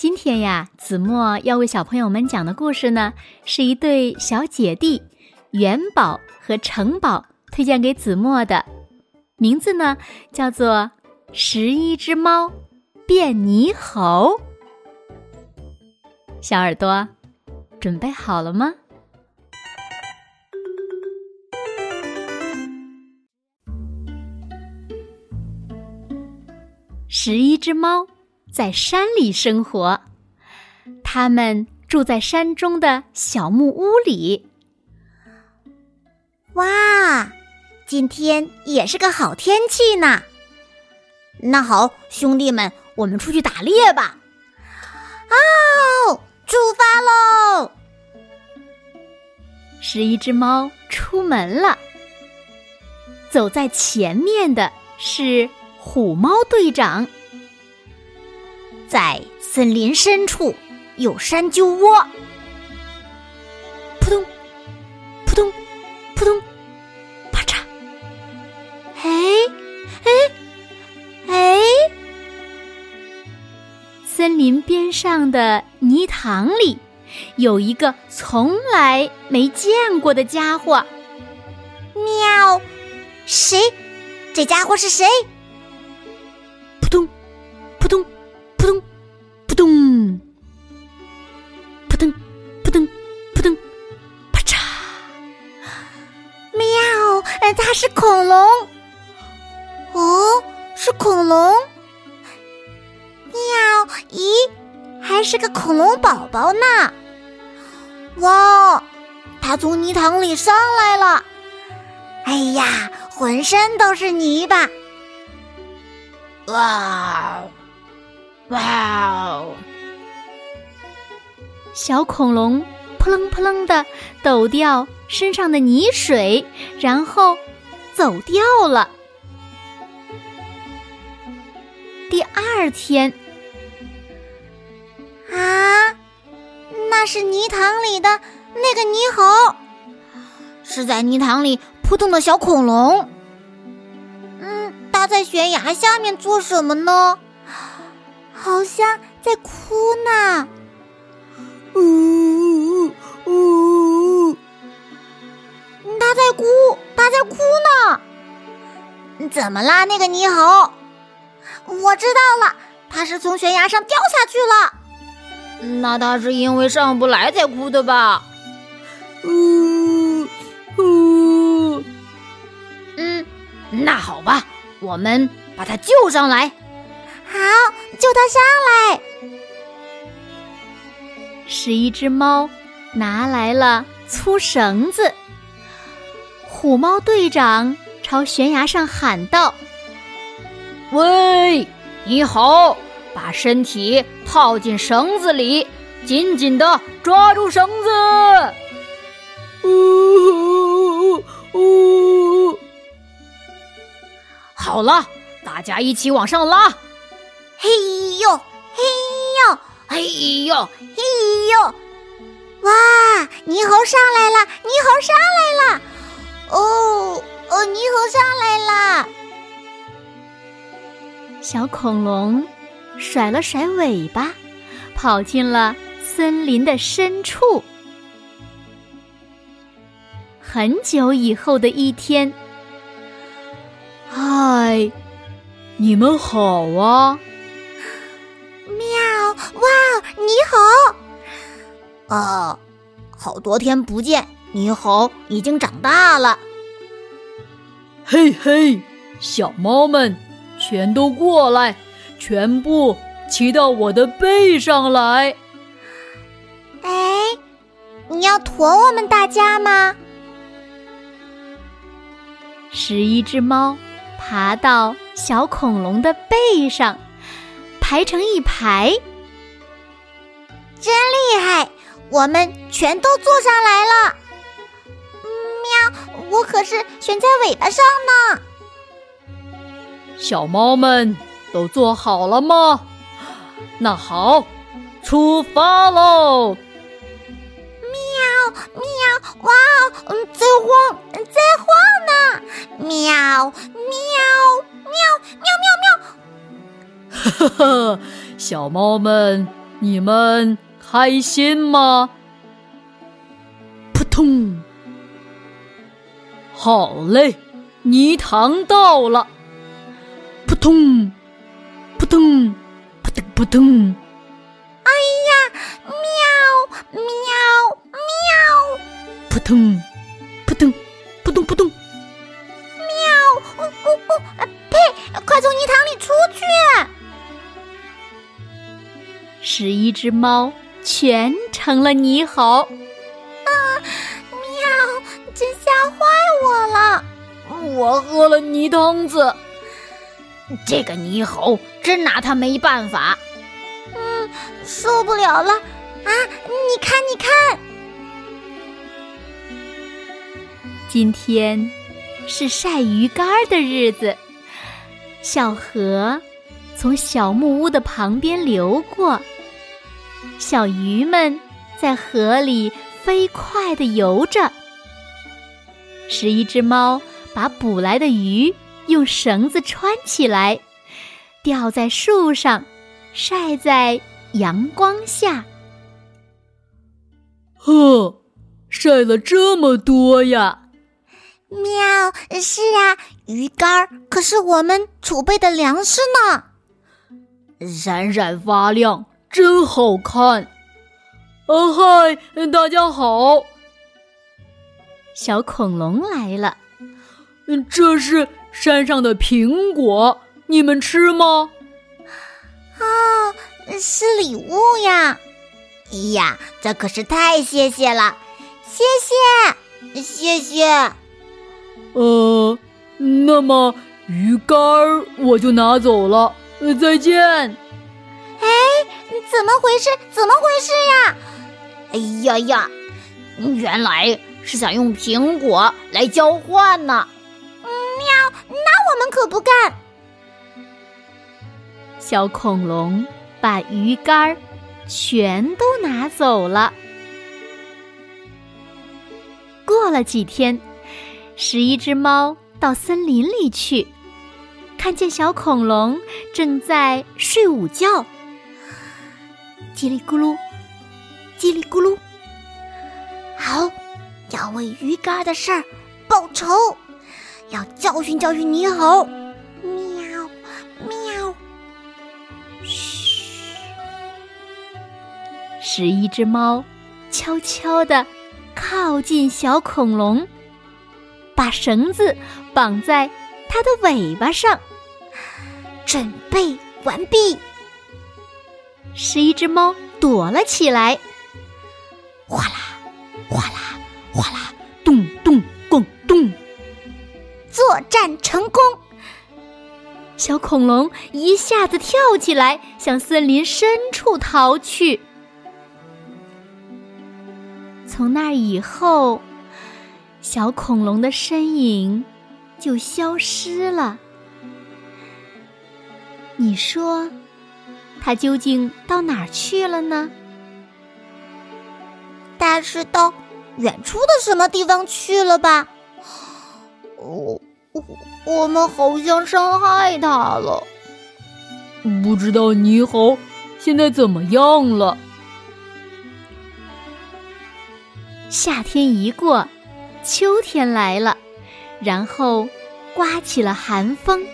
今天呀，子墨要为小朋友们讲的故事呢，是一对小姐弟元宝和城堡推荐给子墨的，名字呢叫做《十一只猫变猕猴》。小耳朵，准备好了吗？十一只猫。在山里生活，他们住在山中的小木屋里。哇，今天也是个好天气呢。那好，兄弟们，我们出去打猎吧！哦，出发喽！十一只猫出门了，走在前面的是虎猫队长。在森林深处有山鸠窝，扑通，扑通，扑通，啪嚓！哎，哎，哎！森林边上的泥塘里有一个从来没见过的家伙。喵！谁？这家伙是谁？扑通，扑通。扑通，它是恐龙。哦，是恐龙。喵！咦，还是个恐龙宝宝呢。哇，它从泥塘里上来了。哎呀，浑身都是泥巴。哇！哇！小恐龙扑棱扑棱的抖掉身上的泥水，然后走掉了。第二天，啊，那是泥塘里的那个泥猴，是在泥塘里扑腾的小恐龙。嗯，它在悬崖下面做什么呢？好像在哭呢，呜呜，呜！它在哭，他在哭呢。怎么啦，那个猕猴？我知道了，他是从悬崖上掉下去了。那他是因为上不来才哭的吧？呜呜，嗯，那好吧，我们把他救上来。好，救他上来。是一只猫拿来了粗绳子。虎猫队长朝悬崖上喊道：“喂，你好，把身体套进绳子里，紧紧的抓住绳子。”呜呜，好了，大家一起往上拉。嘿呦，嘿呦，嘿呦，嘿呦！哇，猕猴上来了，猕猴上来了！哦哦，泥猴上来了！小恐龙甩了甩尾巴，跑进了森林的深处。很久以后的一天，嗨，你们好啊！喵哇，你好！哦，好多天不见，你好，已经长大了。嘿嘿，小猫们，全都过来，全部骑到我的背上来。哎，你要驮我们大家吗？十一只猫爬到小恐龙的背上，排成一排。真厉害！我们全都坐上来了。喵，我可是悬在尾巴上呢。小猫们都做好了吗？那好，出发喽！喵喵，哇，嗯，在晃，在晃呢！喵喵喵喵喵喵！呵呵，小猫们，你们开心吗？扑通！好嘞，泥塘到了！扑通，扑通，扑通扑通！哎呀，喵喵喵！扑通，扑通，扑通扑通！喵！呜呜呜！呸！快从泥塘里出去！十一只猫全成了泥猴。我喝了泥汤子。这个泥猴真拿他没办法。嗯，受不了了！啊，你看，你看，今天是晒鱼干的日子。小河从小木屋的旁边流过，小鱼们在河里飞快地游着。十一只猫把捕来的鱼。用绳子穿起来，吊在树上，晒在阳光下。呵，晒了这么多呀！喵，是啊，鱼干可是我们储备的粮食呢。闪闪发亮，真好看。啊嗨，大家好！小恐龙来了。这是。山上的苹果，你们吃吗？啊，是礼物呀！哎呀，这可是太谢谢了，谢谢，谢谢。呃，那么鱼竿我就拿走了，再见。哎，怎么回事？怎么回事呀？哎呀呀，原来是想用苹果来交换呢。我们可不干。小恐龙把鱼竿全都拿走了。过了几天，十一只猫到森林里去，看见小恐龙正在睡午觉，叽里咕噜，叽里咕噜。好，要为鱼竿的事儿报仇。要教训教训你猴，喵喵。嘘，十一只猫悄悄地靠近小恐龙，把绳子绑在它的尾巴上。准备完毕，十一只猫躲了起来。哗啦，哗啦，哗啦，咚咚咣咚。作战成功，小恐龙一下子跳起来，向森林深处逃去。从那以后，小恐龙的身影就消失了。你说，它究竟到哪儿去了呢？大是到远处的什么地方去了吧？我们好像伤害他了，不知道猕猴现在怎么样了。夏天一过，秋天来了，然后刮起了寒风。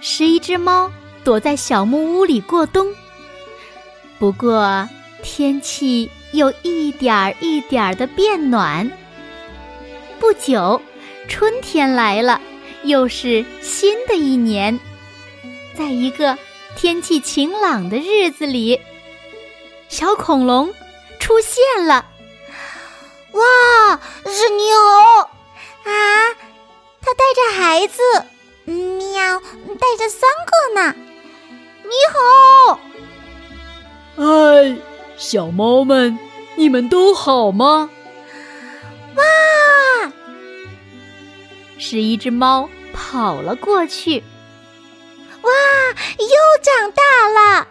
十一只猫躲在小木屋里过冬，不过天气又一点儿一点儿的变暖。不久。春天来了，又是新的一年。在一个天气晴朗的日子里，小恐龙出现了。哇，是猕猴啊！它带着孩子，喵，带着三个呢。你好，哎，小猫们，你们都好吗？哇！十一只猫跑了过去。哇！又长大了。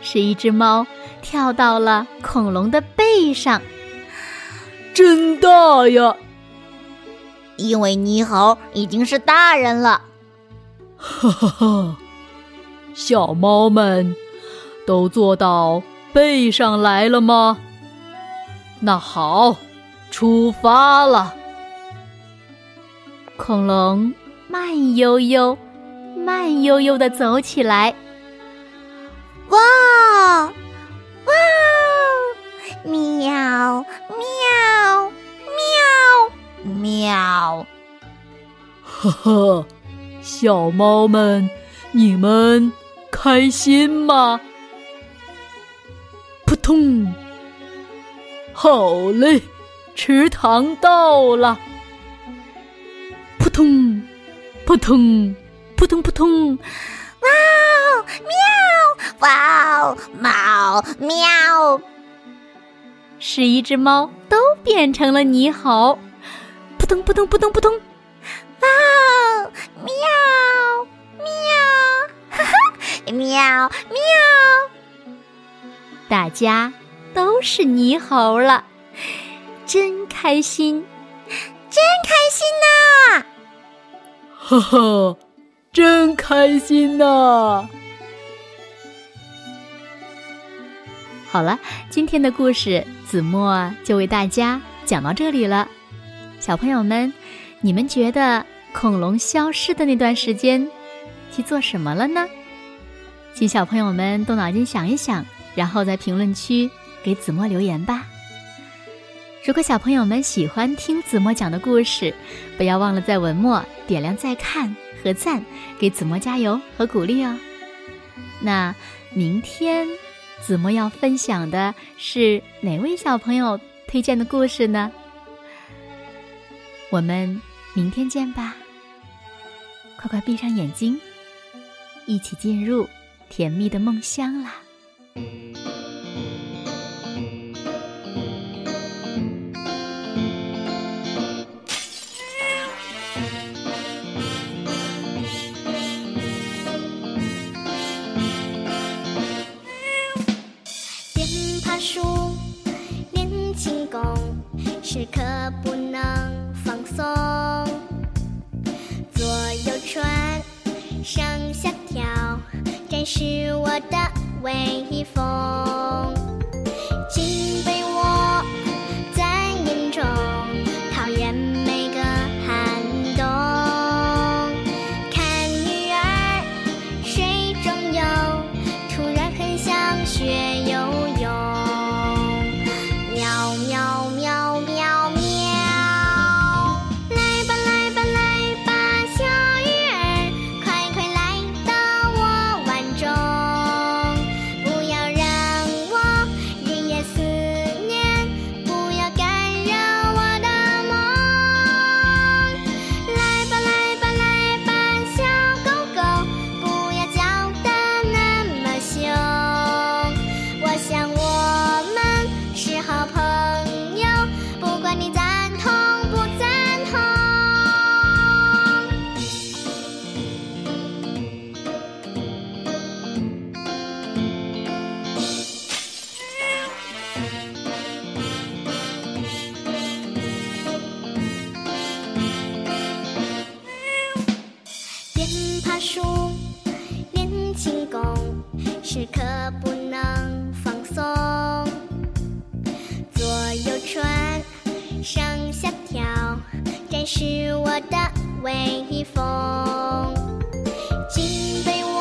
是一只猫跳到了恐龙的背上。真大呀！因为泥猴已经是大人了。哈哈哈！小猫们都坐到背上来了吗？那好，出发了。恐龙慢悠悠、慢悠悠的走起来。哇！哇！喵！喵！喵！喵！呵呵，小猫们，你们开心吗？扑通！好嘞，池塘到了。扑通！扑通扑通！哇哦！喵！哇哦！猫！喵！十一只猫都变成了泥猴，扑通扑通扑通扑通，哇哦！喵喵，哈哈，喵喵，大家都是泥猴了，真开心，真开心呐！哈哈，真开心呐！好了，今天的故事子墨就为大家讲到这里了。小朋友们，你们觉得恐龙消失的那段时间去做什么了呢？请小朋友们动脑筋想一想，然后在评论区给子墨留言吧。如果小朋友们喜欢听子墨讲的故事，不要忘了在文末点亮再看和赞，给子墨加油和鼓励哦。那明天。子墨要分享的是哪位小朋友推荐的故事呢？我们明天见吧！快快闭上眼睛，一起进入甜蜜的梦乡啦！时刻不能放松，左右穿，上下跳，展示我的威风。时刻不能放松。左右穿上下跳展示我的威风。请为我